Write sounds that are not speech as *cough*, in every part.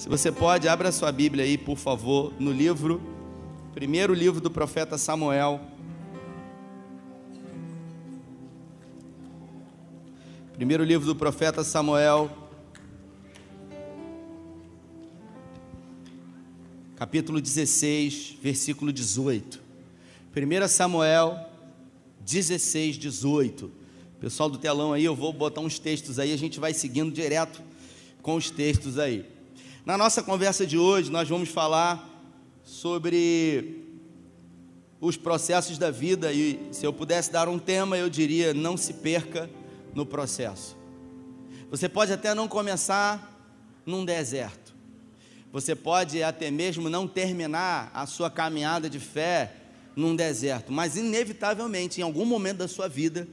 Se você pode, abra sua Bíblia aí, por favor, no livro, primeiro livro do profeta Samuel. Primeiro livro do profeta Samuel, capítulo 16, versículo 18. 1 Samuel 16, 18. Pessoal do telão aí, eu vou botar uns textos aí, a gente vai seguindo direto com os textos aí. Na nossa conversa de hoje, nós vamos falar sobre os processos da vida e se eu pudesse dar um tema, eu diria: não se perca no processo. Você pode até não começar num deserto. Você pode até mesmo não terminar a sua caminhada de fé num deserto, mas inevitavelmente em algum momento da sua vida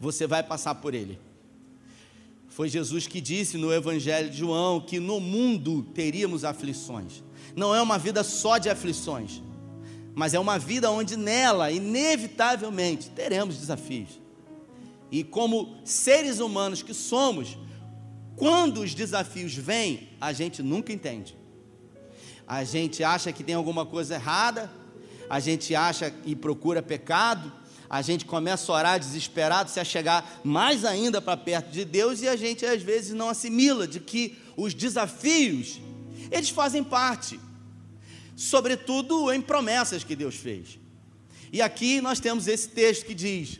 você vai passar por ele. Foi Jesus que disse no Evangelho de João que no mundo teríamos aflições. Não é uma vida só de aflições, mas é uma vida onde nela, inevitavelmente, teremos desafios. E como seres humanos que somos, quando os desafios vêm, a gente nunca entende. A gente acha que tem alguma coisa errada, a gente acha e procura pecado, a gente começa a orar desesperado, se a chegar mais ainda para perto de Deus e a gente às vezes não assimila de que os desafios eles fazem parte, sobretudo em promessas que Deus fez. E aqui nós temos esse texto que diz: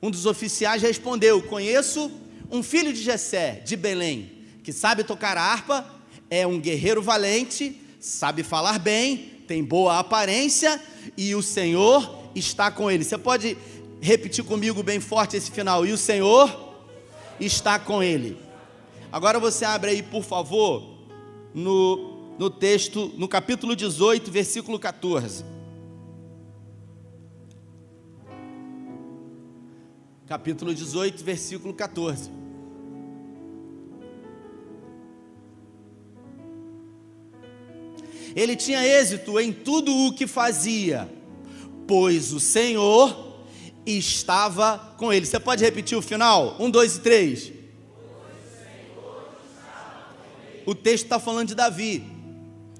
um dos oficiais respondeu: Conheço um filho de Jessé, de Belém, que sabe tocar harpa, é um guerreiro valente, sabe falar bem, tem boa aparência e o Senhor está com ele. Você pode repetir comigo bem forte esse final? E o Senhor está com ele. Agora você abre aí, por favor, no, no texto, no capítulo 18, versículo 14. Capítulo 18, versículo 14. Ele tinha êxito em tudo o que fazia pois o Senhor estava com ele. Você pode repetir o final? Um, dois e três. O texto está falando de Davi,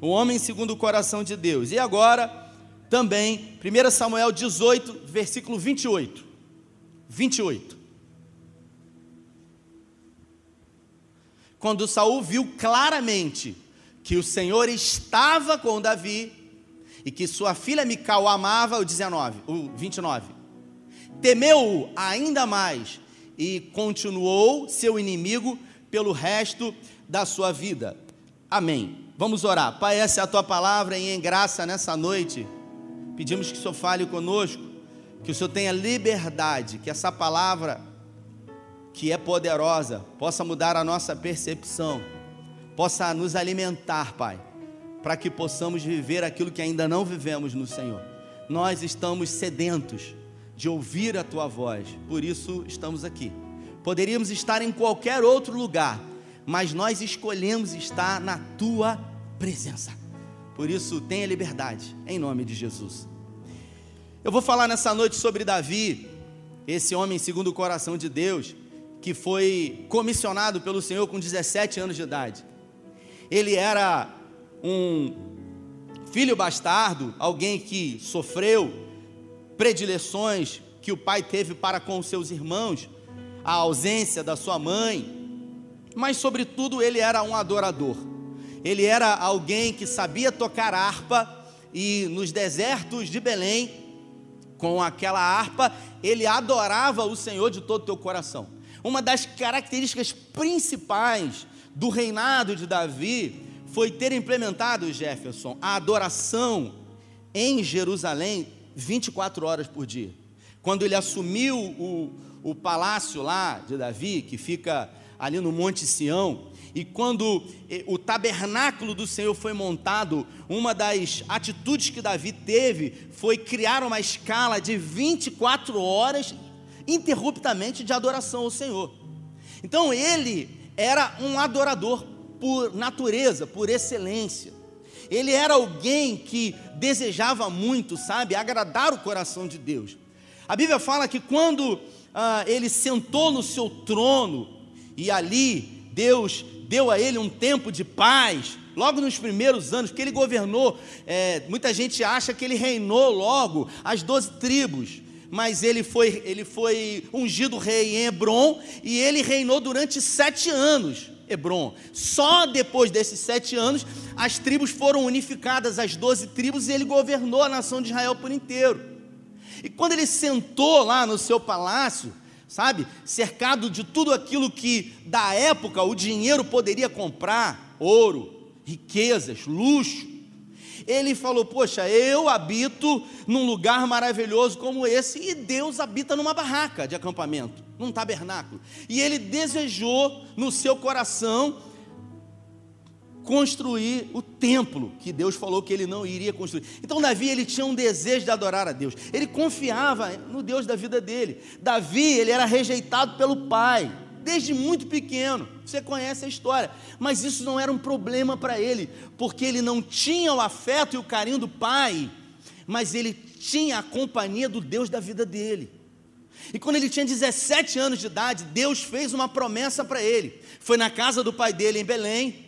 o homem segundo o coração de Deus. E agora, também, 1 Samuel 18, versículo 28. 28. Quando Saul viu claramente que o Senhor estava com Davi, e que sua filha Mical amava, o 19, o 29. Temeu-o ainda mais e continuou seu inimigo pelo resto da sua vida. Amém. Vamos orar. Pai, essa é a tua palavra e em graça nessa noite, pedimos que o Senhor fale conosco, que o Senhor tenha liberdade, que essa palavra que é poderosa possa mudar a nossa percepção, possa nos alimentar, Pai para que possamos viver aquilo que ainda não vivemos no Senhor. Nós estamos sedentos de ouvir a tua voz, por isso estamos aqui. Poderíamos estar em qualquer outro lugar, mas nós escolhemos estar na tua presença. Por isso, tenha liberdade, em nome de Jesus. Eu vou falar nessa noite sobre Davi, esse homem segundo o coração de Deus, que foi comissionado pelo Senhor com 17 anos de idade. Ele era um filho bastardo, alguém que sofreu predileções que o pai teve para com os seus irmãos, a ausência da sua mãe, mas sobretudo ele era um adorador. Ele era alguém que sabia tocar harpa e nos desertos de Belém, com aquela harpa, ele adorava o Senhor de todo o teu coração. Uma das características principais do reinado de Davi foi ter implementado, Jefferson, a adoração em Jerusalém 24 horas por dia. Quando ele assumiu o, o palácio lá de Davi, que fica ali no Monte Sião, e quando eh, o tabernáculo do Senhor foi montado, uma das atitudes que Davi teve foi criar uma escala de 24 horas interruptamente de adoração ao Senhor. Então ele era um adorador por natureza, por excelência. Ele era alguém que desejava muito, sabe, agradar o coração de Deus. A Bíblia fala que quando ah, ele sentou no seu trono e ali Deus deu a ele um tempo de paz, logo nos primeiros anos que ele governou. É, muita gente acha que ele reinou logo as doze tribos, mas ele foi, ele foi ungido rei em Hebron e ele reinou durante sete anos. Hebron. Só depois desses sete anos, as tribos foram unificadas, as doze tribos, e ele governou a nação de Israel por inteiro. E quando ele sentou lá no seu palácio, sabe, cercado de tudo aquilo que da época o dinheiro poderia comprar, ouro, riquezas, luxo, ele falou: Poxa, eu habito num lugar maravilhoso como esse, e Deus habita numa barraca de acampamento, num tabernáculo. E ele desejou no seu coração construir o templo que Deus falou que ele não iria construir. Então Davi ele tinha um desejo de adorar a Deus. Ele confiava no Deus da vida dele. Davi ele era rejeitado pelo pai desde muito pequeno. Você conhece a história. Mas isso não era um problema para ele, porque ele não tinha o afeto e o carinho do pai, mas ele tinha a companhia do Deus da vida dele. E quando ele tinha 17 anos de idade, Deus fez uma promessa para ele. Foi na casa do pai dele em Belém,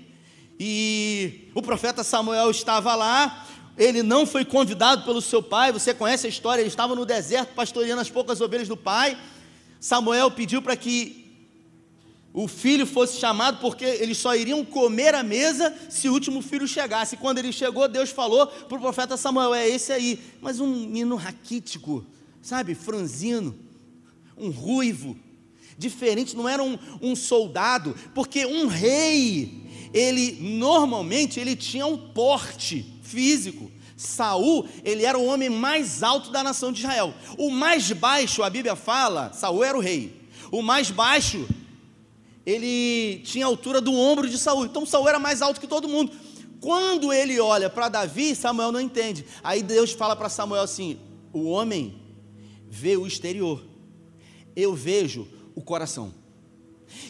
e o profeta Samuel estava lá. Ele não foi convidado pelo seu pai, você conhece a história, ele estava no deserto pastoreando as poucas ovelhas do pai. Samuel pediu para que o filho fosse chamado, porque eles só iriam comer à mesa se o último filho chegasse. Quando ele chegou, Deus falou para o profeta Samuel: é esse aí. Mas um menino raquítico, sabe, franzino, um ruivo, diferente, não era um, um soldado, porque um rei, ele normalmente ele tinha um porte físico. Saul, ele era o homem mais alto da nação de Israel. O mais baixo, a Bíblia fala, Saul era o rei. O mais baixo ele tinha a altura do ombro de Saul. Então Saul era mais alto que todo mundo. Quando ele olha para Davi, Samuel não entende. Aí Deus fala para Samuel assim: o homem vê o exterior, eu vejo o coração.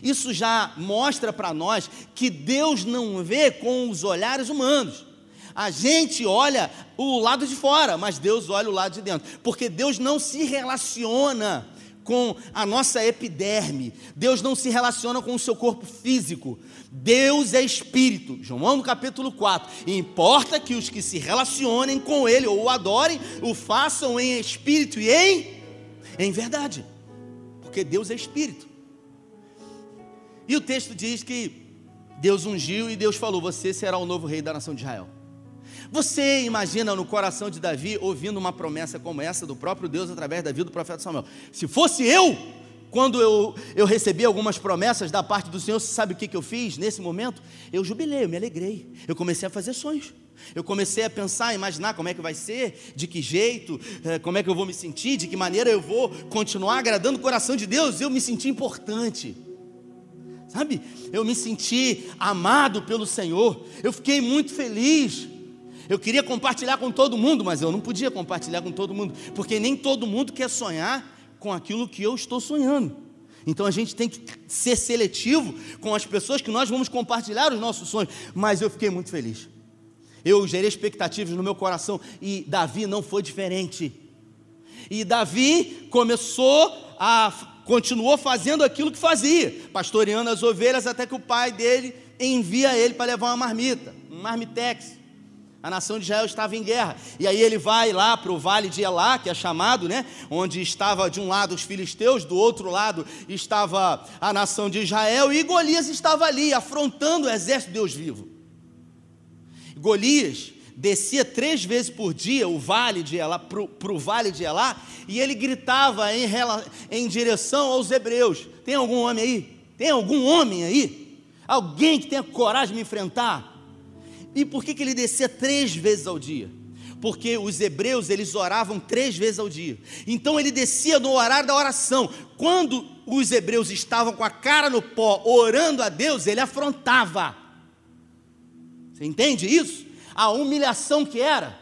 Isso já mostra para nós que Deus não vê com os olhares humanos. A gente olha o lado de fora, mas Deus olha o lado de dentro, porque Deus não se relaciona com a nossa epiderme. Deus não se relaciona com o seu corpo físico. Deus é espírito. João no capítulo 4. E importa que os que se relacionem com ele ou o adorem, o façam em espírito e em em verdade. Porque Deus é espírito. E o texto diz que Deus ungiu e Deus falou: "Você será o novo rei da nação de Israel". Você imagina no coração de Davi ouvindo uma promessa como essa do próprio Deus através da vida do profeta Samuel? Se fosse eu, quando eu, eu recebi algumas promessas da parte do Senhor, você sabe o que, que eu fiz nesse momento? Eu jubilei, eu me alegrei. Eu comecei a fazer sonhos. Eu comecei a pensar, a imaginar como é que vai ser, de que jeito, eh, como é que eu vou me sentir, de que maneira eu vou continuar agradando o coração de Deus. Eu me senti importante. Sabe? Eu me senti amado pelo Senhor. Eu fiquei muito feliz. Eu queria compartilhar com todo mundo, mas eu não podia compartilhar com todo mundo, porque nem todo mundo quer sonhar com aquilo que eu estou sonhando. Então a gente tem que ser seletivo com as pessoas que nós vamos compartilhar os nossos sonhos. Mas eu fiquei muito feliz. Eu gerei expectativas no meu coração e Davi não foi diferente. E Davi começou a continuou fazendo aquilo que fazia, pastoreando as ovelhas até que o pai dele envia ele para levar uma marmita, um marmitex. A nação de Israel estava em guerra. E aí ele vai lá para o vale de Elá, que é chamado, né? Onde estava de um lado os filisteus, do outro lado estava a nação de Israel, e Golias estava ali, afrontando o exército de Deus vivo. Golias descia três vezes por dia o vale de Elá, para o vale de Elá, e ele gritava em, em direção aos hebreus. Tem algum homem aí? Tem algum homem aí? Alguém que tenha coragem de me enfrentar? E por que, que ele descia três vezes ao dia? Porque os hebreus eles oravam três vezes ao dia. Então ele descia no horário da oração. Quando os hebreus estavam com a cara no pó, orando a Deus, ele afrontava. Você entende isso? A humilhação que era.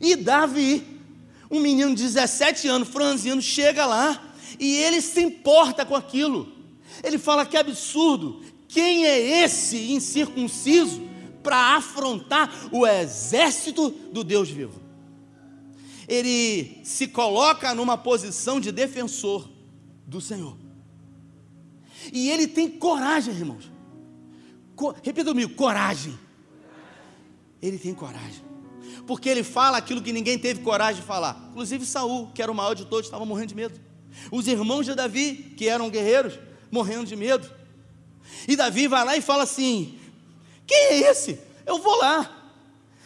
E Davi, um menino de 17 anos, franzino, chega lá e ele se importa com aquilo. Ele fala que absurdo. Quem é esse incircunciso para afrontar o exército do Deus vivo. Ele se coloca numa posição de defensor do Senhor. E ele tem coragem, irmãos. Co repita comigo: coragem. Ele tem coragem. Porque ele fala aquilo que ninguém teve coragem de falar. Inclusive Saul, que era o maior de todos, estava morrendo de medo. Os irmãos de Davi, que eram guerreiros, morrendo de medo. E Davi vai lá e fala assim: Quem é esse? Eu vou lá.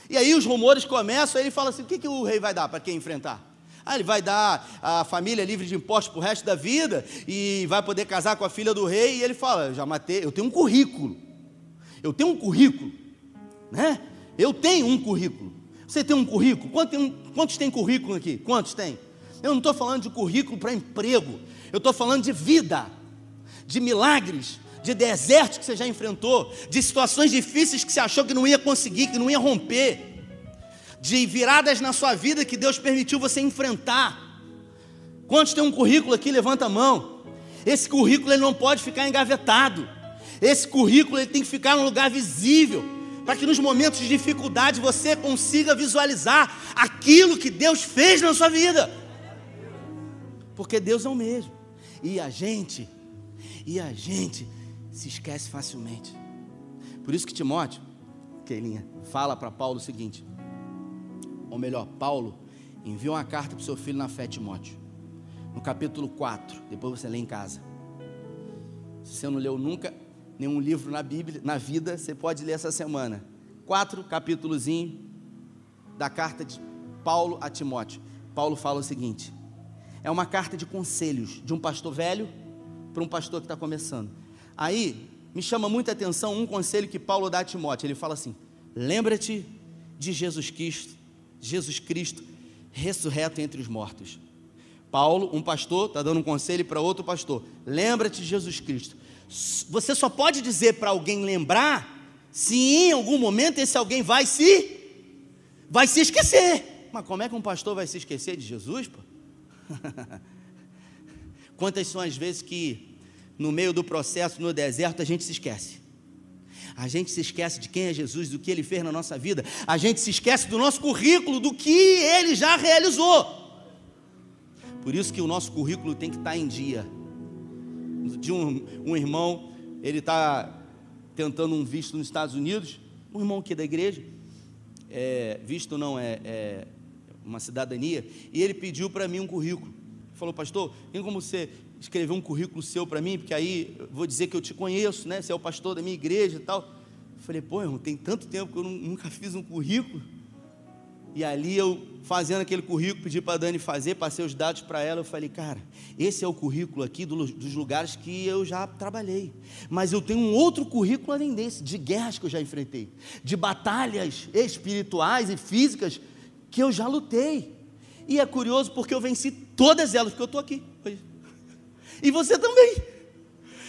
E aí os rumores começam, aí ele fala assim: o que, que o rei vai dar para quem enfrentar? Ah, ele vai dar a família livre de impostos para o resto da vida e vai poder casar com a filha do rei. E ele fala: já matei, eu tenho um currículo. Eu tenho um currículo, né? Eu tenho um currículo. Você tem um currículo? Quantos tem, quantos tem currículo aqui? Quantos tem? Eu não estou falando de currículo para emprego. Eu estou falando de vida, de milagres, de desertos que você já enfrentou, de situações difíceis que você achou que não ia conseguir, que não ia romper, de viradas na sua vida que Deus permitiu você enfrentar. Quantos tem um currículo aqui? Levanta a mão. Esse currículo ele não pode ficar engavetado. Esse currículo ele tem que ficar num lugar visível, para que nos momentos de dificuldade você consiga visualizar aquilo que Deus fez na sua vida. Porque Deus é o mesmo. E a gente, e a gente se esquece facilmente. Por isso que Timóteo, Keilinha, fala para Paulo o seguinte: ou melhor, Paulo enviou uma carta para o seu filho na fé, Timóteo, no capítulo 4, depois você lê em casa. Se você não leu nunca nenhum livro na Bíblia, na vida, você pode ler essa semana. Quatro capítulozinho da carta de Paulo a Timóteo. Paulo fala o seguinte: é uma carta de conselhos de um pastor velho para um pastor que está começando. Aí, me chama muita atenção um conselho que Paulo dá a Timóteo. Ele fala assim: lembra-te de Jesus Cristo, Jesus Cristo ressurreto entre os mortos. Paulo, um pastor, está dando um conselho para outro pastor: lembra-te de Jesus Cristo. Você só pode dizer para alguém lembrar se em algum momento esse alguém vai se vai se esquecer. Mas como é que um pastor vai se esquecer de Jesus? Pô? *laughs* Quantas são as vezes que no meio do processo, no deserto, a gente se esquece. A gente se esquece de quem é Jesus, do que ele fez na nossa vida. A gente se esquece do nosso currículo, do que ele já realizou. Por isso que o nosso currículo tem que estar em dia. De um, um irmão, ele está tentando um visto nos Estados Unidos, um irmão aqui da igreja, é, visto não, é, é uma cidadania, e ele pediu para mim um currículo. Falou, pastor, tem como você escrever um currículo seu para mim, porque aí vou dizer que eu te conheço, né? Você é o pastor da minha igreja e tal. Eu falei, pô, irmão, tem tanto tempo que eu nunca fiz um currículo. E ali eu, fazendo aquele currículo, pedi para a Dani fazer, passei os dados para ela. Eu falei, cara, esse é o currículo aqui dos lugares que eu já trabalhei. Mas eu tenho um outro currículo além desse, de guerras que eu já enfrentei, de batalhas espirituais e físicas que eu já lutei. E é curioso porque eu venci todas elas, porque eu estou aqui. E você também.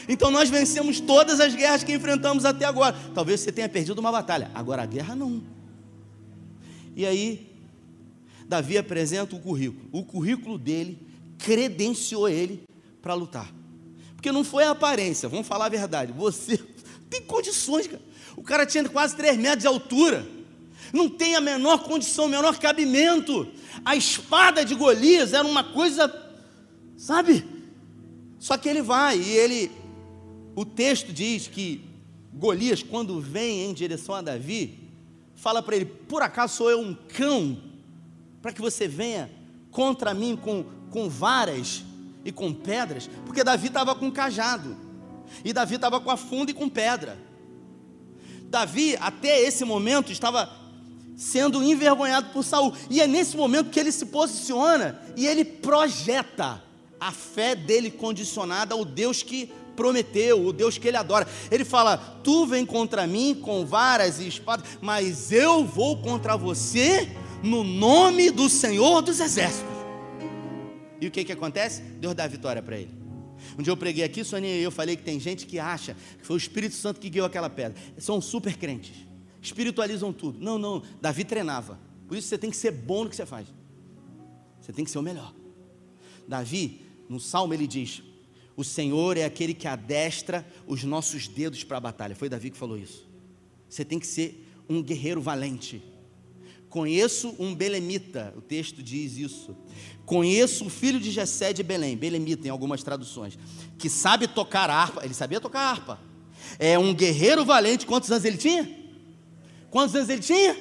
Então nós vencemos todas as guerras que enfrentamos até agora. Talvez você tenha perdido uma batalha, agora a guerra não. E aí, Davi apresenta o currículo. O currículo dele credenciou ele para lutar. Porque não foi a aparência, vamos falar a verdade. Você *laughs* tem condições, cara. O cara tinha quase 3 metros de altura. Não tem a menor condição, o menor cabimento. A espada de Golias era uma coisa, sabe? Só que ele vai e ele, o texto diz que Golias, quando vem em direção a Davi, fala para ele: Por acaso sou eu um cão, para que você venha contra mim com, com varas e com pedras? Porque Davi estava com cajado, e Davi estava com a funda e com pedra. Davi, até esse momento, estava sendo envergonhado por Saul, e é nesse momento que ele se posiciona e ele projeta a fé dele condicionada ao Deus que prometeu, o Deus que ele adora. Ele fala: Tu vem contra mim com varas e espadas, mas eu vou contra você no nome do Senhor dos Exércitos. E o que, que acontece? Deus dá a vitória para ele. Um dia eu preguei aqui, Sonia e eu falei que tem gente que acha que foi o Espírito Santo que guiou aquela pedra. São super crentes, espiritualizam tudo. Não, não, Davi treinava. Por isso você tem que ser bom no que você faz. Você tem que ser o melhor. Davi no salmo ele diz: O Senhor é aquele que adestra os nossos dedos para a batalha. Foi Davi que falou isso. Você tem que ser um guerreiro valente. Conheço um belemita, o texto diz isso. Conheço o filho de Jessé de Belém, belemita em algumas traduções, que sabe tocar harpa. Ele sabia tocar harpa. É um guerreiro valente. Quantos anos ele tinha? Quantos anos ele tinha?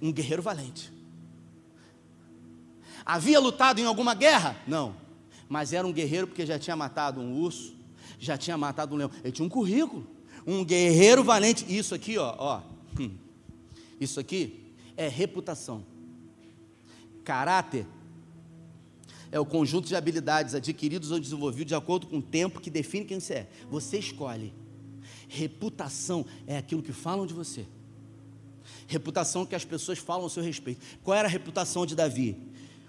Um guerreiro valente. Havia lutado em alguma guerra? Não. Mas era um guerreiro porque já tinha matado um urso, já tinha matado um leão. Ele tinha um currículo. Um guerreiro valente. Isso aqui, ó, ó. Hum. Isso aqui é reputação. Caráter é o conjunto de habilidades adquiridos ou desenvolvidos de acordo com o tempo que define quem você é. Você escolhe. Reputação é aquilo que falam de você. Reputação que as pessoas falam ao seu respeito. Qual era a reputação de Davi?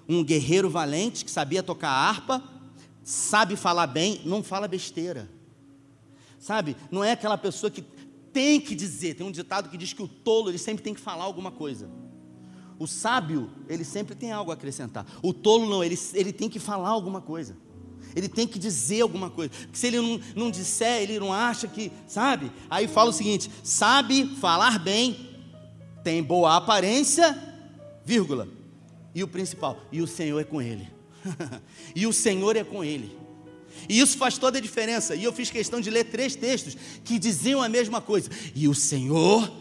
Um guerreiro valente que sabia tocar harpa, sabe falar bem, não fala besteira. Sabe? Não é aquela pessoa que tem que dizer. Tem um ditado que diz que o tolo ele sempre tem que falar alguma coisa. O sábio, ele sempre tem algo a acrescentar. O tolo não, ele, ele tem que falar alguma coisa. Ele tem que dizer alguma coisa. Porque se ele não, não disser, ele não acha que, sabe? Aí fala o seguinte: sabe falar bem, tem boa aparência, vírgula. E o principal, e o Senhor é com ele. *laughs* e o Senhor é com ele. E isso faz toda a diferença. E eu fiz questão de ler três textos que diziam a mesma coisa. E o Senhor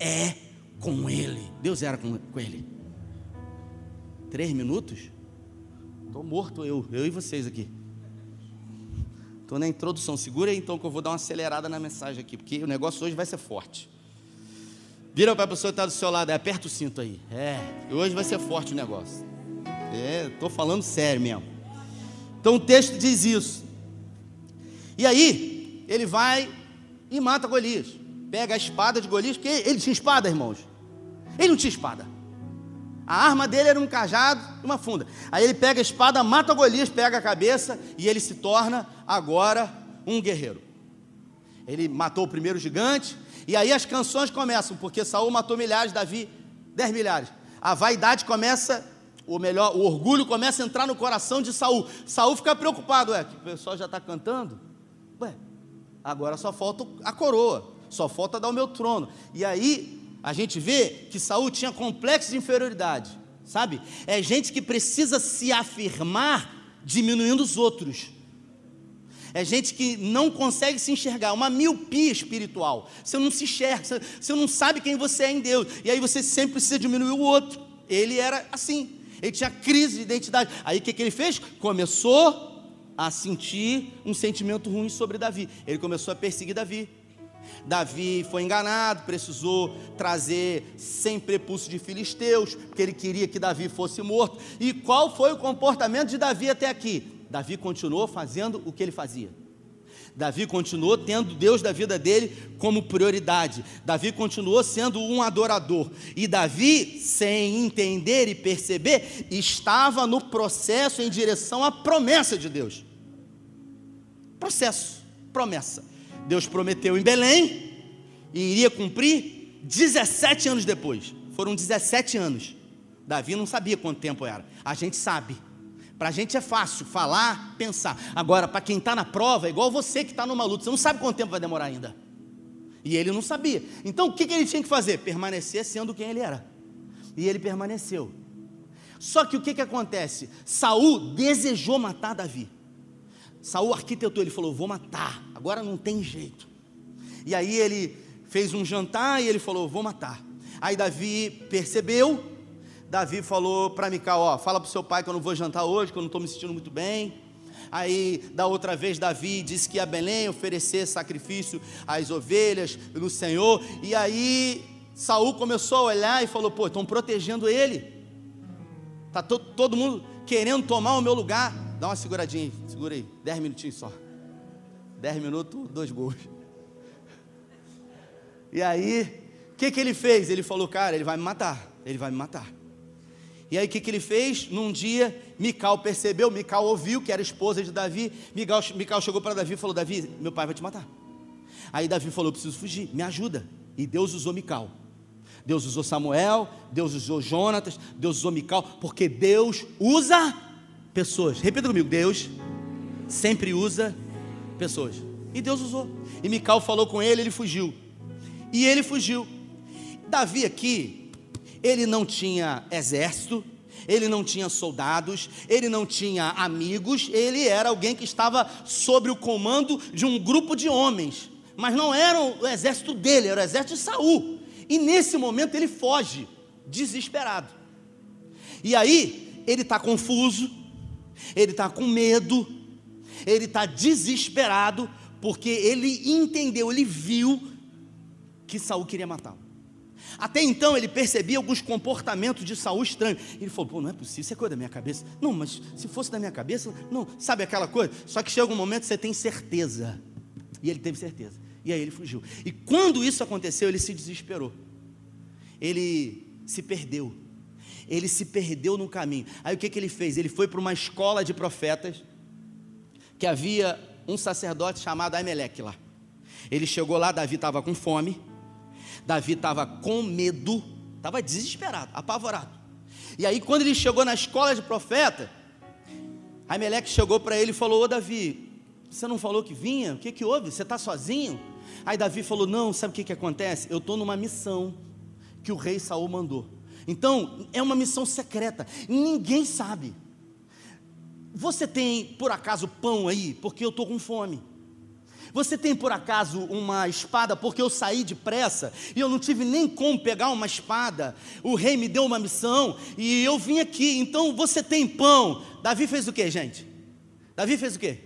é com ele. Deus era com, com ele. Três minutos? Estou morto eu, eu e vocês aqui. Estou na introdução. Segura aí então que eu vou dar uma acelerada na mensagem aqui, porque o negócio hoje vai ser forte. Vira para a pessoa que está do seu lado, é, aperta o cinto aí. É, hoje vai ser forte o negócio. É, estou falando sério mesmo. Então o texto diz isso. E aí, ele vai e mata Golias. Pega a espada de Golias, porque ele tinha espada, irmãos. Ele não tinha espada. A arma dele era um cajado e uma funda. Aí ele pega a espada, mata Golias, pega a cabeça e ele se torna agora um guerreiro. Ele matou o primeiro gigante, e aí as canções começam, porque Saul matou milhares, Davi dez milhares. A vaidade começa, ou melhor, o orgulho começa a entrar no coração de Saul. Saul fica preocupado, ué, que o pessoal já está cantando. Ué, agora só falta a coroa, só falta dar o meu trono. E aí a gente vê que Saul tinha complexo de inferioridade, sabe? É gente que precisa se afirmar diminuindo os outros. É gente que não consegue se enxergar, uma miopia espiritual. Você não se enxerga, você não sabe quem você é em Deus. E aí você sempre precisa diminuir o outro. Ele era assim, ele tinha crise de identidade. Aí o que, que ele fez? Começou a sentir um sentimento ruim sobre Davi. Ele começou a perseguir Davi. Davi foi enganado, precisou trazer sem prepúcio de filisteus, porque ele queria que Davi fosse morto. E qual foi o comportamento de Davi até aqui? Davi continuou fazendo o que ele fazia. Davi continuou tendo Deus da vida dele como prioridade. Davi continuou sendo um adorador. E Davi, sem entender e perceber, estava no processo em direção à promessa de Deus. Processo, promessa. Deus prometeu em Belém e iria cumprir 17 anos depois. Foram 17 anos. Davi não sabia quanto tempo era. A gente sabe. Para a gente é fácil falar, pensar. Agora, para quem está na prova, é igual você que está numa luta. Você não sabe quanto tempo vai demorar ainda. E ele não sabia. Então o que, que ele tinha que fazer? Permanecer sendo quem ele era. E ele permaneceu. Só que o que, que acontece? Saul desejou matar Davi. Saul arquitetou, ele falou: Vou matar, agora não tem jeito. E aí ele fez um jantar e ele falou: Vou matar. Aí Davi percebeu, Davi falou para Mical: Ó, fala para o seu pai que eu não vou jantar hoje, que eu não estou me sentindo muito bem. Aí, da outra vez, Davi disse que ia Belém oferecer sacrifício às ovelhas no Senhor. E aí, Saul começou a olhar e falou: Pô, estão protegendo ele. Está to todo mundo querendo tomar o meu lugar. Dá uma seguradinha aí, segura aí, dez minutinhos só. Dez minutos, dois gols. E aí, o que, que ele fez? Ele falou, cara, ele vai me matar, ele vai me matar. E aí o que, que ele fez? Num dia, Mical percebeu, Mical ouviu que era esposa de Davi. Mical, Mical chegou para Davi e falou: Davi, meu pai vai te matar. Aí Davi falou: preciso fugir, me ajuda. E Deus usou Mical. Deus usou Samuel, Deus usou Jonatas, Deus usou Mical, porque Deus usa pessoas. Repita comigo: Deus sempre usa pessoas. E Deus usou. E Mical falou com ele, ele fugiu. E ele fugiu. Davi aqui, ele não tinha exército, ele não tinha soldados, ele não tinha amigos, ele era alguém que estava sob o comando de um grupo de homens. Mas não era o exército dele, era o exército de Saul. E nesse momento ele foge, desesperado. E aí ele está confuso, ele está com medo, ele está desesperado, porque ele entendeu, ele viu que Saul queria matá-lo. Até então ele percebia alguns comportamentos de Saul estranhos. Ele falou: pô, não é possível, isso é coisa da minha cabeça. Não, mas se fosse da minha cabeça, não, sabe aquela coisa? Só que chega um momento que você tem certeza. E ele teve certeza. E aí ele fugiu. E quando isso aconteceu, ele se desesperou. Ele se perdeu. Ele se perdeu no caminho. Aí o que, que ele fez? Ele foi para uma escola de profetas que havia um sacerdote chamado Aimeleque lá. Ele chegou lá, Davi estava com fome. Davi estava com medo, estava desesperado, apavorado. E aí, quando ele chegou na escola de profeta, Aimeleque chegou para ele e falou: Ô Davi, você não falou que vinha? O que, que houve? Você está sozinho? Aí Davi falou: Não, sabe o que, que acontece? Eu estou numa missão que o rei Saul mandou. Então, é uma missão secreta, ninguém sabe. Você tem por acaso pão aí? Porque eu estou com fome. Você tem por acaso uma espada? Porque eu saí depressa e eu não tive nem como pegar uma espada. O rei me deu uma missão e eu vim aqui. Então você tem pão. Davi fez o que, gente? Davi fez o que?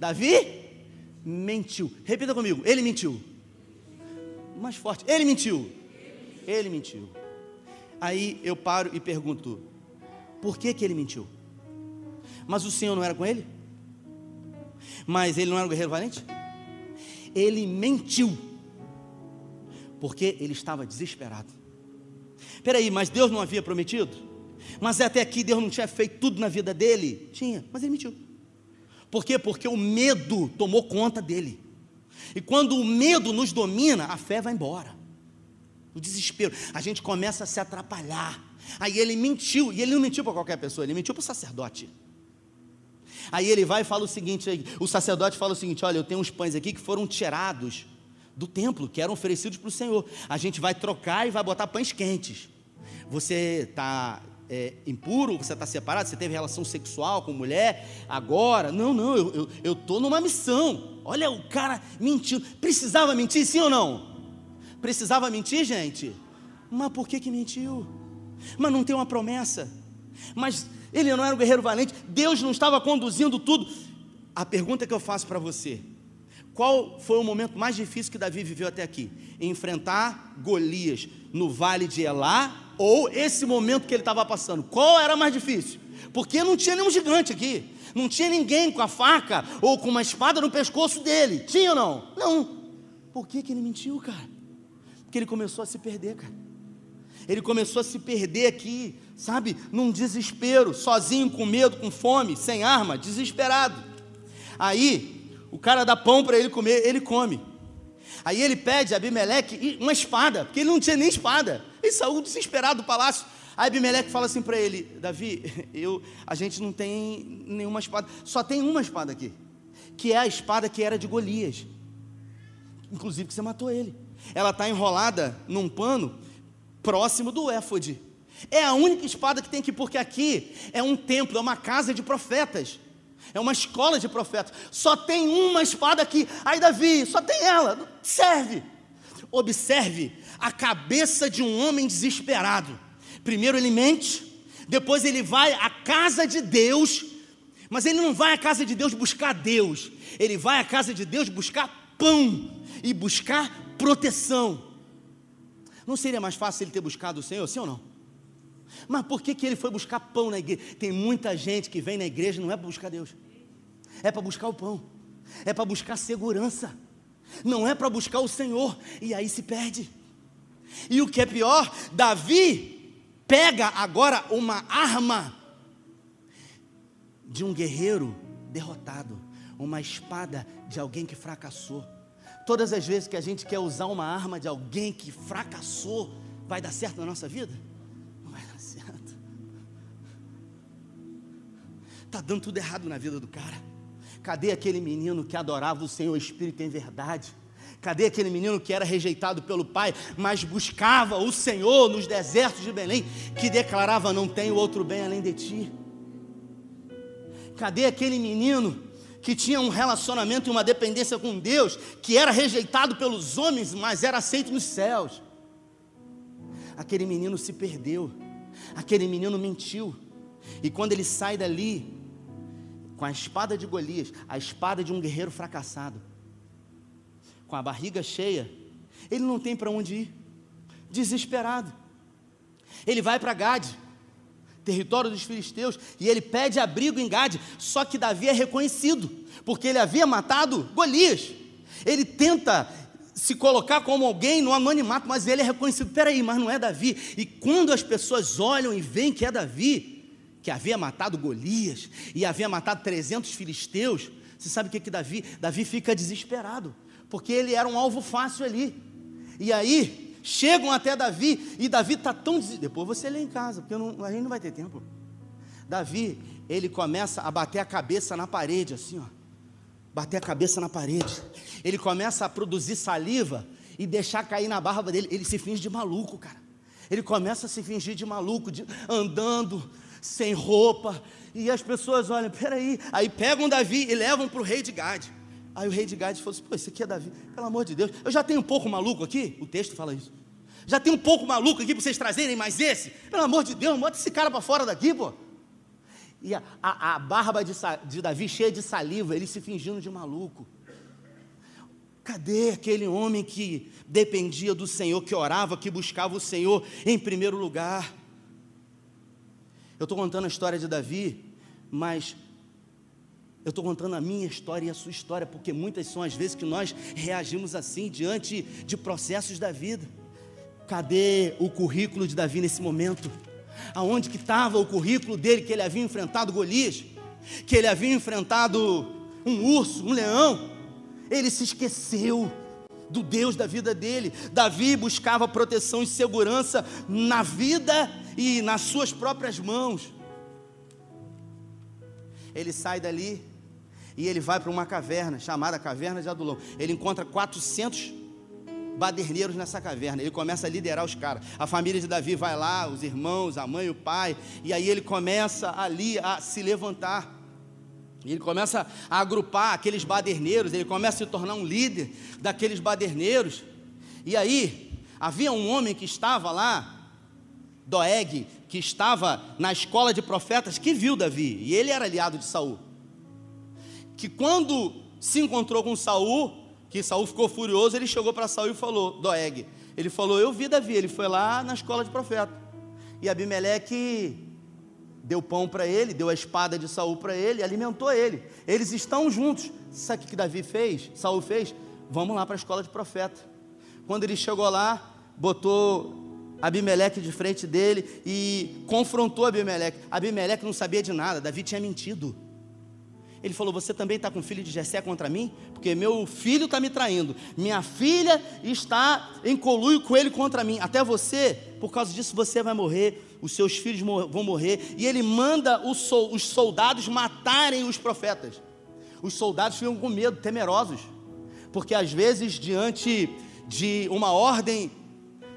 Davi mentiu. Repita comigo. Ele mentiu. Mais forte. Ele mentiu. Ele mentiu. Aí eu paro e pergunto: por que, que ele mentiu? Mas o Senhor não era com ele? Mas ele não era um guerreiro valente? Ele mentiu, porque ele estava desesperado. Peraí, mas Deus não havia prometido? Mas até aqui Deus não tinha feito tudo na vida dele? Tinha, mas ele mentiu. Por quê? Porque o medo tomou conta dele. E quando o medo nos domina, a fé vai embora. O desespero, a gente começa a se atrapalhar. Aí ele mentiu, e ele não mentiu para qualquer pessoa, ele mentiu para o sacerdote. Aí ele vai e fala o seguinte: o sacerdote fala o seguinte: olha, eu tenho uns pães aqui que foram tirados do templo, que eram oferecidos para o Senhor. A gente vai trocar e vai botar pães quentes. Você está é, impuro, você está separado, você teve relação sexual com mulher, agora. Não, não, eu estou numa missão. Olha o cara mentindo. Precisava mentir, sim ou não? Precisava mentir, gente? Mas por que, que mentiu? Mas não tem uma promessa. Mas ele não era um guerreiro valente, Deus não estava conduzindo tudo. A pergunta que eu faço para você: qual foi o momento mais difícil que Davi viveu até aqui? Enfrentar Golias no vale de Elá ou esse momento que ele estava passando? Qual era mais difícil? Porque não tinha nenhum gigante aqui, não tinha ninguém com a faca ou com uma espada no pescoço dele. Tinha ou não? Não. Por que, que ele mentiu, cara? Porque ele começou a se perder, cara. Ele começou a se perder aqui, sabe, num desespero, sozinho, com medo, com fome, sem arma, desesperado. Aí, o cara dá pão para ele comer, ele come. Aí ele pede a Abimeleque uma espada, porque ele não tinha nem espada. Ele saiu desesperado do palácio. Aí Abimeleque fala assim para ele: Davi, *laughs* eu, a gente não tem nenhuma espada, só tem uma espada aqui, que é a espada que era de Golias, inclusive que você matou ele. Ela está enrolada num pano próximo do éfode. É a única espada que tem aqui, porque aqui é um templo, é uma casa de profetas. É uma escola de profetas. Só tem uma espada aqui. Aí, Davi, só tem ela. Serve. Observe a cabeça de um homem desesperado. Primeiro ele mente, depois ele vai à casa de Deus, mas ele não vai à casa de Deus buscar Deus, ele vai à casa de Deus buscar pão e buscar proteção. Não seria mais fácil ele ter buscado o Senhor, sim ou não? Mas por que, que ele foi buscar pão na igreja? Tem muita gente que vem na igreja não é para buscar Deus, é para buscar o pão, é para buscar segurança, não é para buscar o Senhor, e aí se perde. E o que é pior, Davi pega agora uma arma de um guerreiro derrotado, uma espada de alguém que fracassou. Todas as vezes que a gente quer usar uma arma de alguém que fracassou, vai dar certo na nossa vida? Não vai dar certo. Está dando tudo errado na vida do cara. Cadê aquele menino que adorava o Senhor Espírito em verdade? Cadê aquele menino que era rejeitado pelo pai, mas buscava o Senhor nos desertos de Belém, que declarava: Não tenho outro bem além de ti? Cadê aquele menino que tinha um relacionamento e uma dependência com Deus, que era rejeitado pelos homens, mas era aceito nos céus. Aquele menino se perdeu, aquele menino mentiu, e quando ele sai dali, com a espada de Golias, a espada de um guerreiro fracassado, com a barriga cheia, ele não tem para onde ir, desesperado. Ele vai para Gade, território dos filisteus, e ele pede abrigo em Gade, só que Davi é reconhecido, porque ele havia matado Golias. Ele tenta se colocar como alguém no anonimato, mas ele é reconhecido. Peraí, mas não é Davi. E quando as pessoas olham e veem que é Davi, que havia matado Golias e havia matado 300 filisteus, você sabe o que que Davi? Davi fica desesperado, porque ele era um alvo fácil ali. E aí, chegam até Davi, e Davi está tão. Depois você lê em casa, porque não, a gente não vai ter tempo. Davi, ele começa a bater a cabeça na parede, assim, ó. Bater a cabeça na parede. Ele começa a produzir saliva e deixar cair na barba dele. Ele se finge de maluco, cara. Ele começa a se fingir de maluco, de, andando, sem roupa. E as pessoas olham, peraí. Aí pegam Davi e levam para o rei de Gade. Aí o rei de Gade falou assim: pô, esse aqui é Davi, pelo amor de Deus, eu já tenho um pouco maluco aqui, o texto fala isso. Já tenho um pouco maluco aqui para vocês trazerem mais esse, pelo amor de Deus, bota esse cara para fora daqui, pô. E a, a, a barba de, de Davi cheia de saliva, ele se fingindo de maluco. Cadê aquele homem que dependia do Senhor, que orava, que buscava o Senhor em primeiro lugar? Eu estou contando a história de Davi, mas eu estou contando a minha história e a sua história, porque muitas são as vezes que nós reagimos assim diante de processos da vida. Cadê o currículo de Davi nesse momento? Aonde que estava o currículo dele que ele havia enfrentado Golias? Que ele havia enfrentado um urso, um leão? Ele se esqueceu do Deus da vida dele. Davi buscava proteção e segurança na vida e nas suas próprias mãos. Ele sai dali e ele vai para uma caverna chamada Caverna de Adulão. Ele encontra 400 baderneiros nessa caverna. Ele começa a liderar os caras. A família de Davi vai lá, os irmãos, a mãe, o pai, e aí ele começa ali a se levantar. Ele começa a agrupar aqueles baderneiros, ele começa a se tornar um líder daqueles baderneiros. E aí, havia um homem que estava lá, Doeg, que estava na escola de profetas, que viu Davi, e ele era aliado de Saul que quando se encontrou com Saul, que Saul ficou furioso, ele chegou para Saul e falou, Doeg, ele falou, eu vi Davi, ele foi lá na escola de profeta. E Abimeleque deu pão para ele, deu a espada de Saul para ele, alimentou ele. Eles estão juntos. Sabe o que Davi fez? Saul fez? Vamos lá para a escola de profeta. Quando ele chegou lá, botou Abimeleque de frente dele e confrontou Abimeleque. Abimeleque não sabia de nada, Davi tinha mentido. Ele falou: Você também está com filho de Jessé contra mim? Porque meu filho está me traindo, minha filha está em coluio com ele contra mim. Até você, por causa disso, você vai morrer, os seus filhos vão morrer. E ele manda os soldados matarem os profetas. Os soldados ficam com medo, temerosos, porque às vezes, diante de uma ordem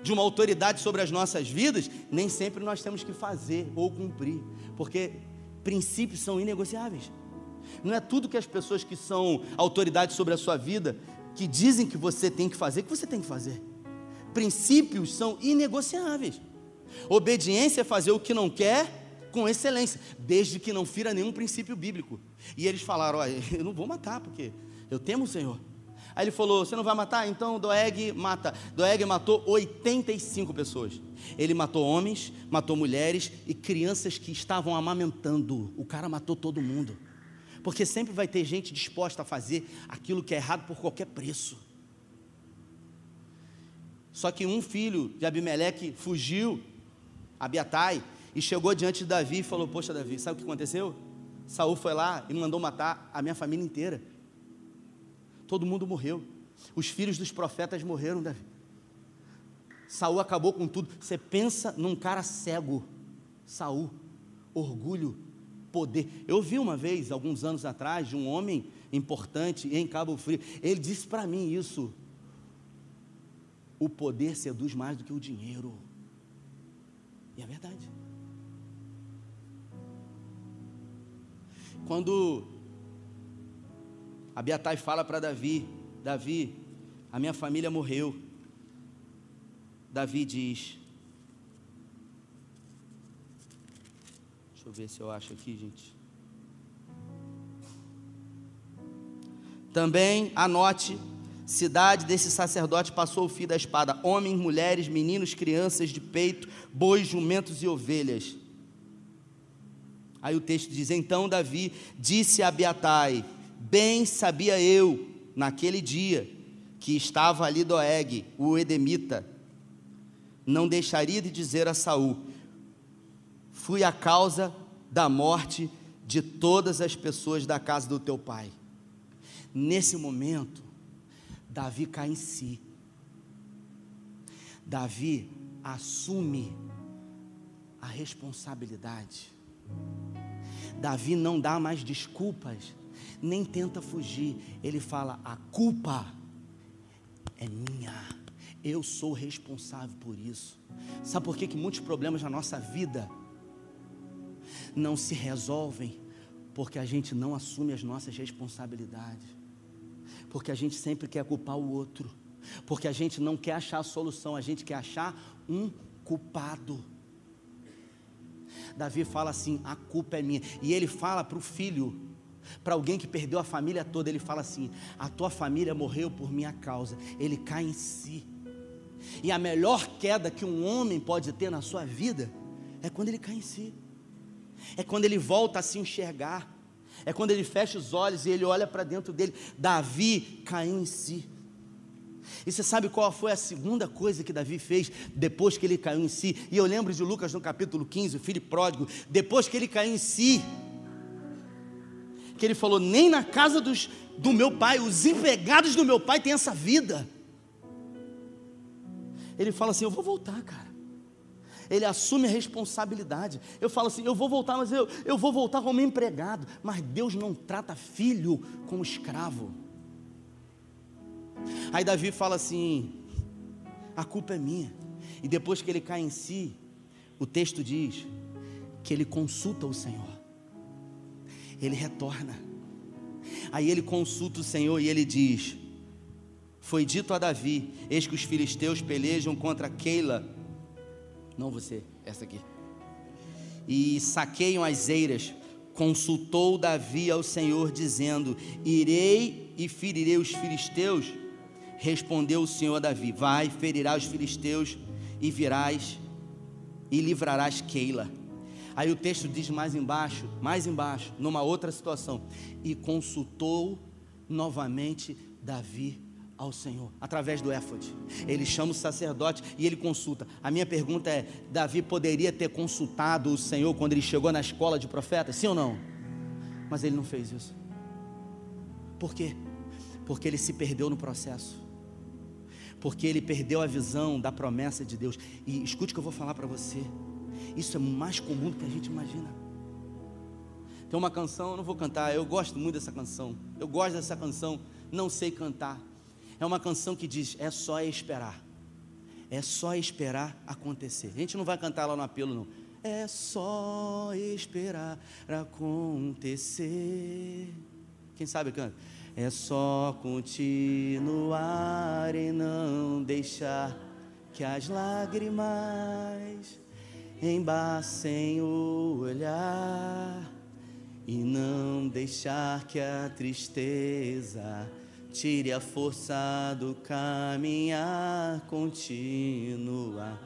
de uma autoridade sobre as nossas vidas, nem sempre nós temos que fazer ou cumprir, porque princípios são inegociáveis. Não é tudo que as pessoas que são autoridades sobre a sua vida, que dizem que você tem que fazer, que você tem que fazer. Princípios são inegociáveis. Obediência é fazer o que não quer com excelência, desde que não fira nenhum princípio bíblico. E eles falaram: Olha, *laughs* eu não vou matar, porque eu temo o Senhor. Aí ele falou: Você não vai matar? Então Doeg mata. Doeg matou 85 pessoas. Ele matou homens, matou mulheres e crianças que estavam amamentando. O cara matou todo mundo. Porque sempre vai ter gente disposta a fazer aquilo que é errado por qualquer preço. Só que um filho de Abimeleque fugiu, Abiatai, e chegou diante de Davi e falou: Poxa, Davi, sabe o que aconteceu? Saul foi lá e mandou matar a minha família inteira. Todo mundo morreu. Os filhos dos profetas morreram, Davi. Saul acabou com tudo. Você pensa num cara cego. Saul, orgulho, poder. Eu vi uma vez, alguns anos atrás, de um homem importante em Cabo Frio. Ele disse para mim isso. O poder seduz mais do que o dinheiro. E é verdade. Quando Abiatai fala para Davi: Davi, a minha família morreu. Davi diz: Deixa eu ver se eu acho aqui, gente. Também anote: cidade desse sacerdote passou o fio da espada: homens, mulheres, meninos, crianças de peito, bois, jumentos e ovelhas. Aí o texto diz: Então Davi disse a Abiatai: Bem sabia eu, naquele dia, que estava ali Doeg, o Edemita, não deixaria de dizer a Saul: Fui a causa da morte de todas as pessoas da casa do teu pai. Nesse momento, Davi cai em si. Davi assume a responsabilidade. Davi não dá mais desculpas, nem tenta fugir. Ele fala: a culpa é minha. Eu sou responsável por isso. Sabe por que, que muitos problemas na nossa vida não se resolvem? Porque a gente não assume as nossas responsabilidades. Porque a gente sempre quer culpar o outro. Porque a gente não quer achar a solução, a gente quer achar um culpado. Davi fala assim: a culpa é minha. E ele fala para o filho, para alguém que perdeu a família toda, ele fala assim: a tua família morreu por minha causa. Ele cai em si. E a melhor queda que um homem pode ter na sua vida é quando ele cai em si. É quando ele volta a se enxergar. É quando ele fecha os olhos e ele olha para dentro dele. Davi caiu em si. E você sabe qual foi a segunda coisa que Davi fez depois que ele caiu em si? E eu lembro de Lucas no capítulo 15, o filho pródigo, depois que ele caiu em si, que ele falou: Nem na casa dos, do meu pai, os empregados do meu pai têm essa vida. Ele fala assim: Eu vou voltar, cara ele assume a responsabilidade. Eu falo assim: eu vou voltar, mas eu, eu vou voltar como empregado. Mas Deus não trata filho como escravo. Aí Davi fala assim: a culpa é minha. E depois que ele cai em si, o texto diz que ele consulta o Senhor. Ele retorna. Aí ele consulta o Senhor e ele diz: Foi dito a Davi: Eis que os filisteus pelejam contra Keila não você, essa aqui. E saqueiam as eiras. Consultou Davi ao Senhor, dizendo: Irei e ferirei os filisteus. Respondeu o Senhor a Davi: Vai, ferirá os filisteus e virás e livrarás Keila. Aí o texto diz mais embaixo, mais embaixo, numa outra situação: E consultou novamente Davi ao Senhor, através do éfode. Ele chama o sacerdote e ele consulta. A minha pergunta é: Davi poderia ter consultado o Senhor quando ele chegou na escola de profetas? Sim ou não? Mas ele não fez isso. Por quê? Porque ele se perdeu no processo. Porque ele perdeu a visão da promessa de Deus. E escute o que eu vou falar para você. Isso é mais comum do que a gente imagina. Tem uma canção, eu não vou cantar, eu gosto muito dessa canção. Eu gosto dessa canção, não sei cantar é uma canção que diz: é só esperar. É só esperar acontecer. A gente não vai cantar lá no apelo, não. É só esperar acontecer. Quem sabe canta? É só continuar e não deixar que as lágrimas embacem o olhar e não deixar que a tristeza Tire a força do caminhar, continua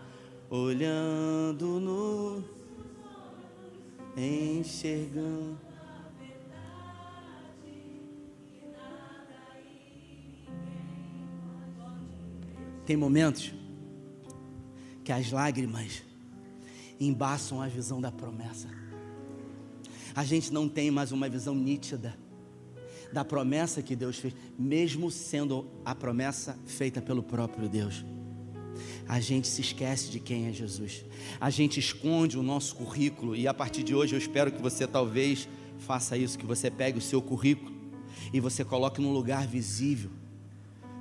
olhando no enxergando. Tem momentos que as lágrimas embaçam a visão da promessa. A gente não tem mais uma visão nítida da promessa que Deus fez, mesmo sendo a promessa feita pelo próprio Deus. A gente se esquece de quem é Jesus. A gente esconde o nosso currículo e a partir de hoje eu espero que você talvez faça isso, que você pegue o seu currículo e você coloque num lugar visível,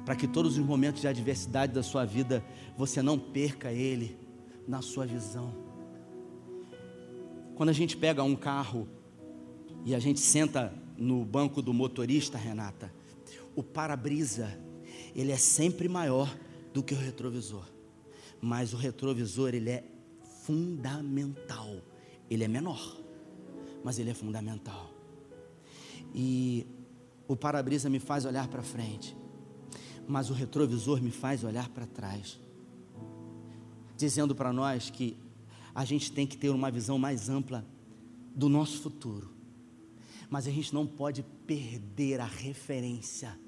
para que todos os momentos de adversidade da sua vida você não perca ele na sua visão. Quando a gente pega um carro e a gente senta no banco do motorista, Renata, o para-brisa, ele é sempre maior do que o retrovisor. Mas o retrovisor, ele é fundamental. Ele é menor, mas ele é fundamental. E o para-brisa me faz olhar para frente, mas o retrovisor me faz olhar para trás, dizendo para nós que a gente tem que ter uma visão mais ampla do nosso futuro, mas a gente não pode perder a referência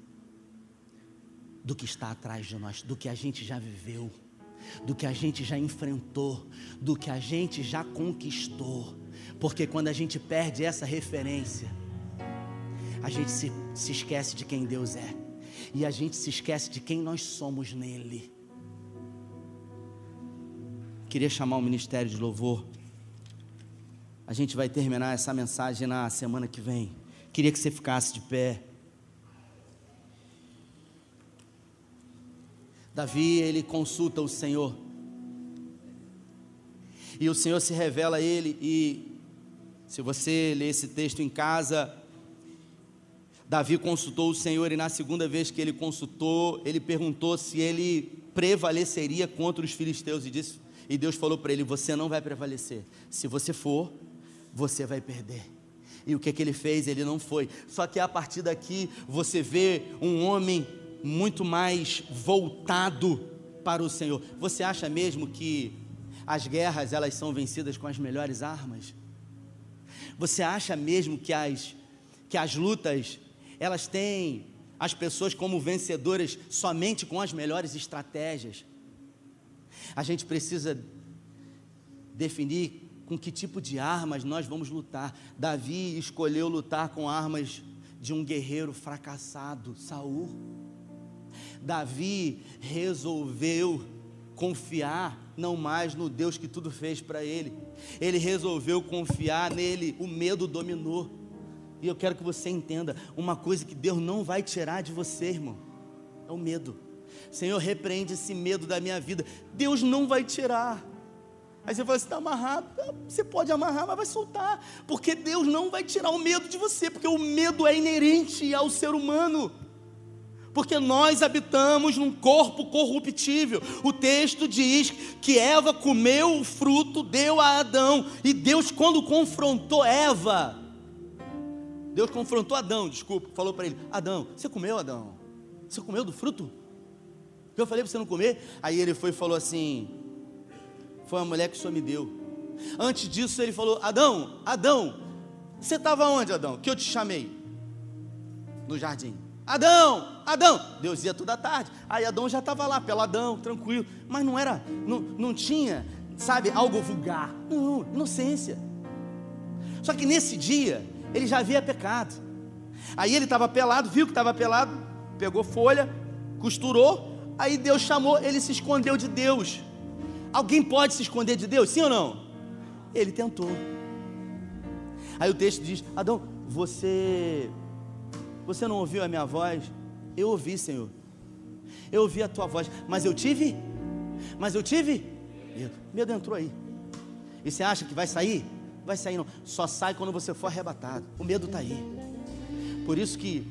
do que está atrás de nós, do que a gente já viveu, do que a gente já enfrentou, do que a gente já conquistou, porque quando a gente perde essa referência, a gente se, se esquece de quem Deus é, e a gente se esquece de quem nós somos nele. Queria chamar o ministério de louvor. A gente vai terminar essa mensagem na semana que vem. Queria que você ficasse de pé. Davi, ele consulta o Senhor. E o Senhor se revela a ele e se você ler esse texto em casa, Davi consultou o Senhor e na segunda vez que ele consultou, ele perguntou se ele prevaleceria contra os filisteus e disse, e Deus falou para ele: "Você não vai prevalecer. Se você for, você vai perder". E o que que ele fez? Ele não foi. Só que a partir daqui você vê um homem muito mais voltado para o Senhor. Você acha mesmo que as guerras elas são vencidas com as melhores armas? Você acha mesmo que as que as lutas elas têm as pessoas como vencedoras somente com as melhores estratégias? A gente precisa definir com que tipo de armas nós vamos lutar. Davi escolheu lutar com armas de um guerreiro fracassado, Saul. Davi resolveu confiar não mais no Deus que tudo fez para ele. Ele resolveu confiar nele, o medo dominou. E eu quero que você entenda uma coisa que Deus não vai tirar de você, irmão. É o medo. Senhor, repreende esse medo da minha vida. Deus não vai tirar. Aí você fala, você está amarrado. Você pode amarrar, mas vai soltar. Porque Deus não vai tirar o medo de você. Porque o medo é inerente ao ser humano porque nós habitamos num corpo corruptível. O texto diz que Eva comeu o fruto, deu a Adão, e Deus, quando confrontou Va, Deus confrontou Adão, desculpa, falou para ele: Adão, você comeu, Adão? Você comeu do fruto? Eu falei para você não comer? Aí ele foi e falou assim: Foi a mulher que o Senhor me deu. Antes disso, ele falou: Adão, Adão, você estava onde, Adão? Que eu te chamei? No jardim. Adão, Adão. Deus ia toda tarde. Aí Adão já estava lá, peladão, tranquilo. Mas não era, não, não tinha, sabe, algo vulgar. Não, inocência. Só que nesse dia, ele já havia pecado. Aí ele estava pelado, viu que estava pelado, pegou folha, costurou. Aí Deus chamou, ele se escondeu de Deus. Alguém pode se esconder de Deus, sim ou não? Ele tentou. Aí o texto diz: Adão, você você não ouviu a minha voz? Eu ouvi, Senhor. Eu ouvi a tua voz, mas eu tive, mas eu tive medo. Medo entrou aí. E você acha que vai sair? Vai sair não. Só sai quando você for arrebatado. O medo está aí. Por isso que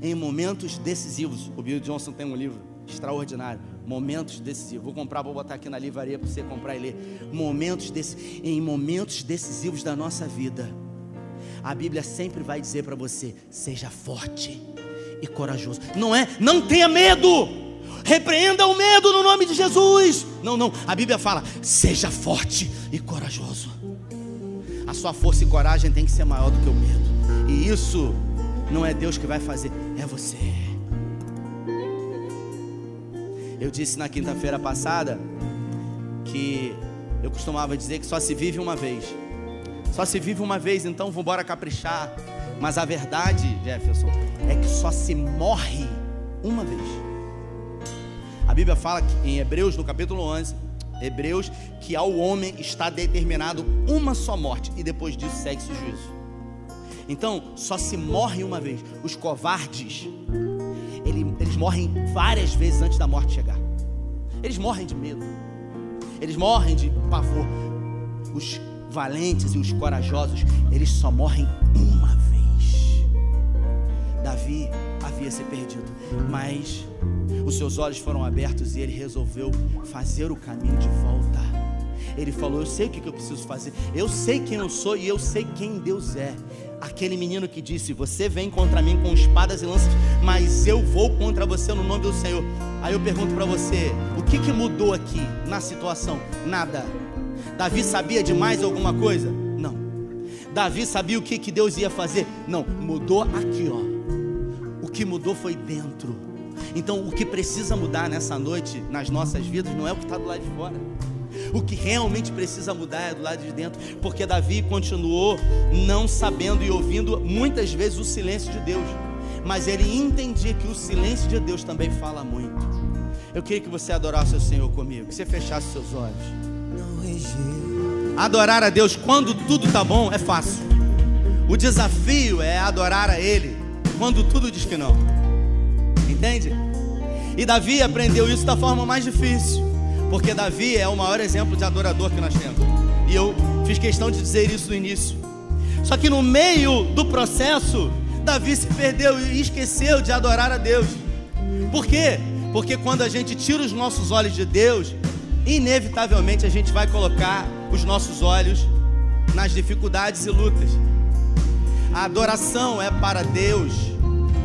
em momentos decisivos, o Bill Johnson tem um livro extraordinário, momentos decisivos. Vou comprar, vou botar aqui na livraria para você comprar e ler. Momentos desse, em momentos decisivos da nossa vida a Bíblia sempre vai dizer para você: seja forte e corajoso. Não é? Não tenha medo. Repreenda o medo no nome de Jesus. Não, não. A Bíblia fala: seja forte e corajoso. A sua força e coragem tem que ser maior do que o medo. E isso não é Deus que vai fazer, é você. Eu disse na quinta-feira passada que eu costumava dizer que só se vive uma vez. Só se vive uma vez, então vamos embora caprichar. Mas a verdade, Jefferson, é que só se morre uma vez. A Bíblia fala em Hebreus, no capítulo 11, Hebreus, que ao homem está determinado uma só morte e depois disso segue-se o juízo. Então, só se morre uma vez. Os covardes, eles, eles morrem várias vezes antes da morte chegar. Eles morrem de medo. Eles morrem de pavor. Os valentes e os corajosos, eles só morrem uma vez. Davi havia se perdido, mas os seus olhos foram abertos e ele resolveu fazer o caminho de volta. Ele falou: Eu sei o que eu preciso fazer, eu sei quem eu sou e eu sei quem Deus é. Aquele menino que disse: Você vem contra mim com espadas e lanças, mas eu vou contra você no nome do Senhor. Aí eu pergunto para você: O que, que mudou aqui na situação? Nada. Davi sabia de mais alguma coisa? Não. Davi sabia o que, que Deus ia fazer? Não. Mudou aqui, ó. O que mudou foi dentro. Então, o que precisa mudar nessa noite nas nossas vidas não é o que está do lado de fora. O que realmente precisa mudar é do lado de dentro, porque Davi continuou não sabendo e ouvindo muitas vezes o silêncio de Deus, mas ele entendia que o silêncio de Deus também fala muito. Eu queria que você adorasse o Senhor comigo, que você fechasse seus olhos. Adorar a Deus quando tudo está bom é fácil. O desafio é adorar a Ele quando tudo diz que não. Entende? E Davi aprendeu isso da forma mais difícil. Porque Davi é o maior exemplo de adorador que nós temos. E eu fiz questão de dizer isso no início. Só que no meio do processo, Davi se perdeu e esqueceu de adorar a Deus. Por quê? Porque quando a gente tira os nossos olhos de Deus, inevitavelmente a gente vai colocar os nossos olhos nas dificuldades e lutas. A adoração é para Deus,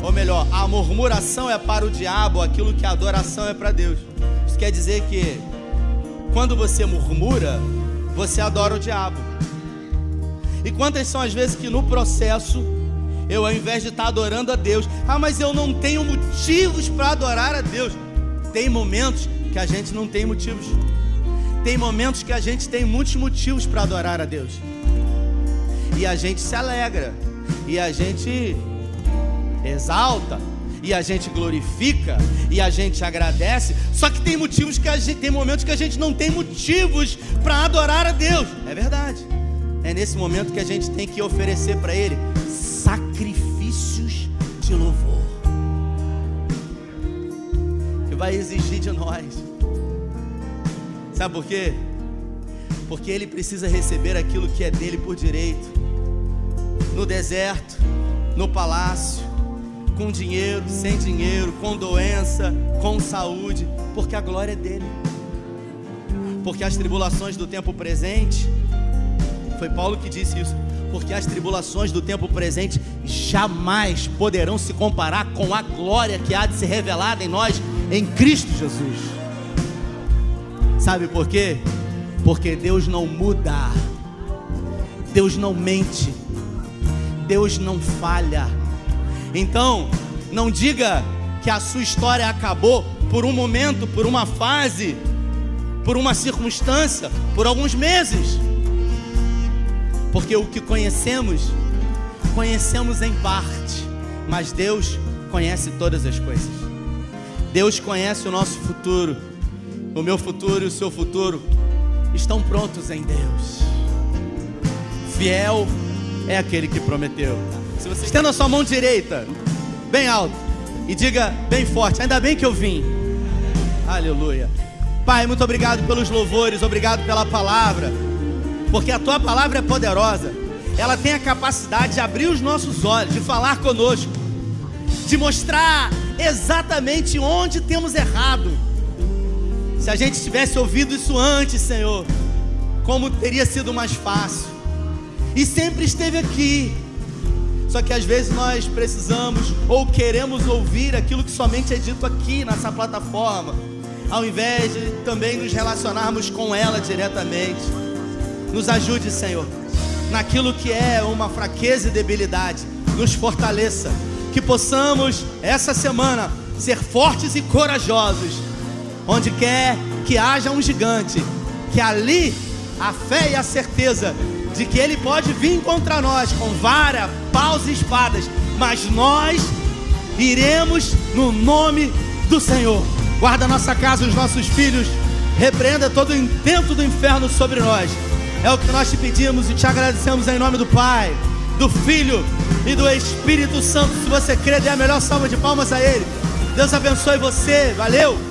ou melhor, a murmuração é para o diabo, aquilo que a adoração é para Deus. Isso quer dizer que quando você murmura, você adora o diabo. E quantas são as vezes que no processo, eu ao invés de estar adorando a Deus, ah, mas eu não tenho motivos para adorar a Deus. Tem momentos que a gente não tem motivos. Tem momentos que a gente tem muitos motivos para adorar a Deus. E a gente se alegra. E a gente exalta e a gente glorifica e a gente agradece. Só que tem motivos que a gente tem momentos que a gente não tem motivos para adorar a Deus. É verdade. É nesse momento que a gente tem que oferecer para ele sacrifícios de louvor. Que vai exigir de nós. Sabe por quê? Porque ele precisa receber aquilo que é dele por direito. No deserto, no palácio, com dinheiro, sem dinheiro, com doença, com saúde, porque a glória é dele. Porque as tribulações do tempo presente, foi Paulo que disse isso, porque as tribulações do tempo presente jamais poderão se comparar com a glória que há de ser revelada em nós em Cristo Jesus. Sabe por quê? Porque Deus não muda, Deus não mente, Deus não falha. Então, não diga que a sua história acabou por um momento, por uma fase, por uma circunstância, por alguns meses. Porque o que conhecemos, conhecemos em parte, mas Deus conhece todas as coisas. Deus conhece o nosso futuro. O meu futuro e o seu futuro estão prontos em Deus. Fiel é aquele que prometeu. Se você estenda a sua mão direita, bem alto, e diga bem forte: Ainda bem que eu vim. Aleluia. Pai, muito obrigado pelos louvores, obrigado pela palavra, porque a tua palavra é poderosa. Ela tem a capacidade de abrir os nossos olhos, de falar conosco, de mostrar exatamente onde temos errado. Se a gente tivesse ouvido isso antes, Senhor, como teria sido mais fácil. E sempre esteve aqui só que às vezes nós precisamos ou queremos ouvir aquilo que somente é dito aqui nessa plataforma, ao invés de também nos relacionarmos com ela diretamente. Nos ajude, Senhor, naquilo que é uma fraqueza e debilidade, nos fortaleça, que possamos essa semana ser fortes e corajosos, onde quer que haja um gigante, que ali a fé e a certeza de que ele pode vir contra nós com vara, paus e espadas, mas nós iremos no nome do Senhor. Guarda nossa casa, os nossos filhos, repreenda todo o intento do inferno sobre nós. É o que nós te pedimos e te agradecemos em nome do Pai, do Filho e do Espírito Santo. Se você crê, dê a melhor salva de palmas a Ele. Deus abençoe você. Valeu!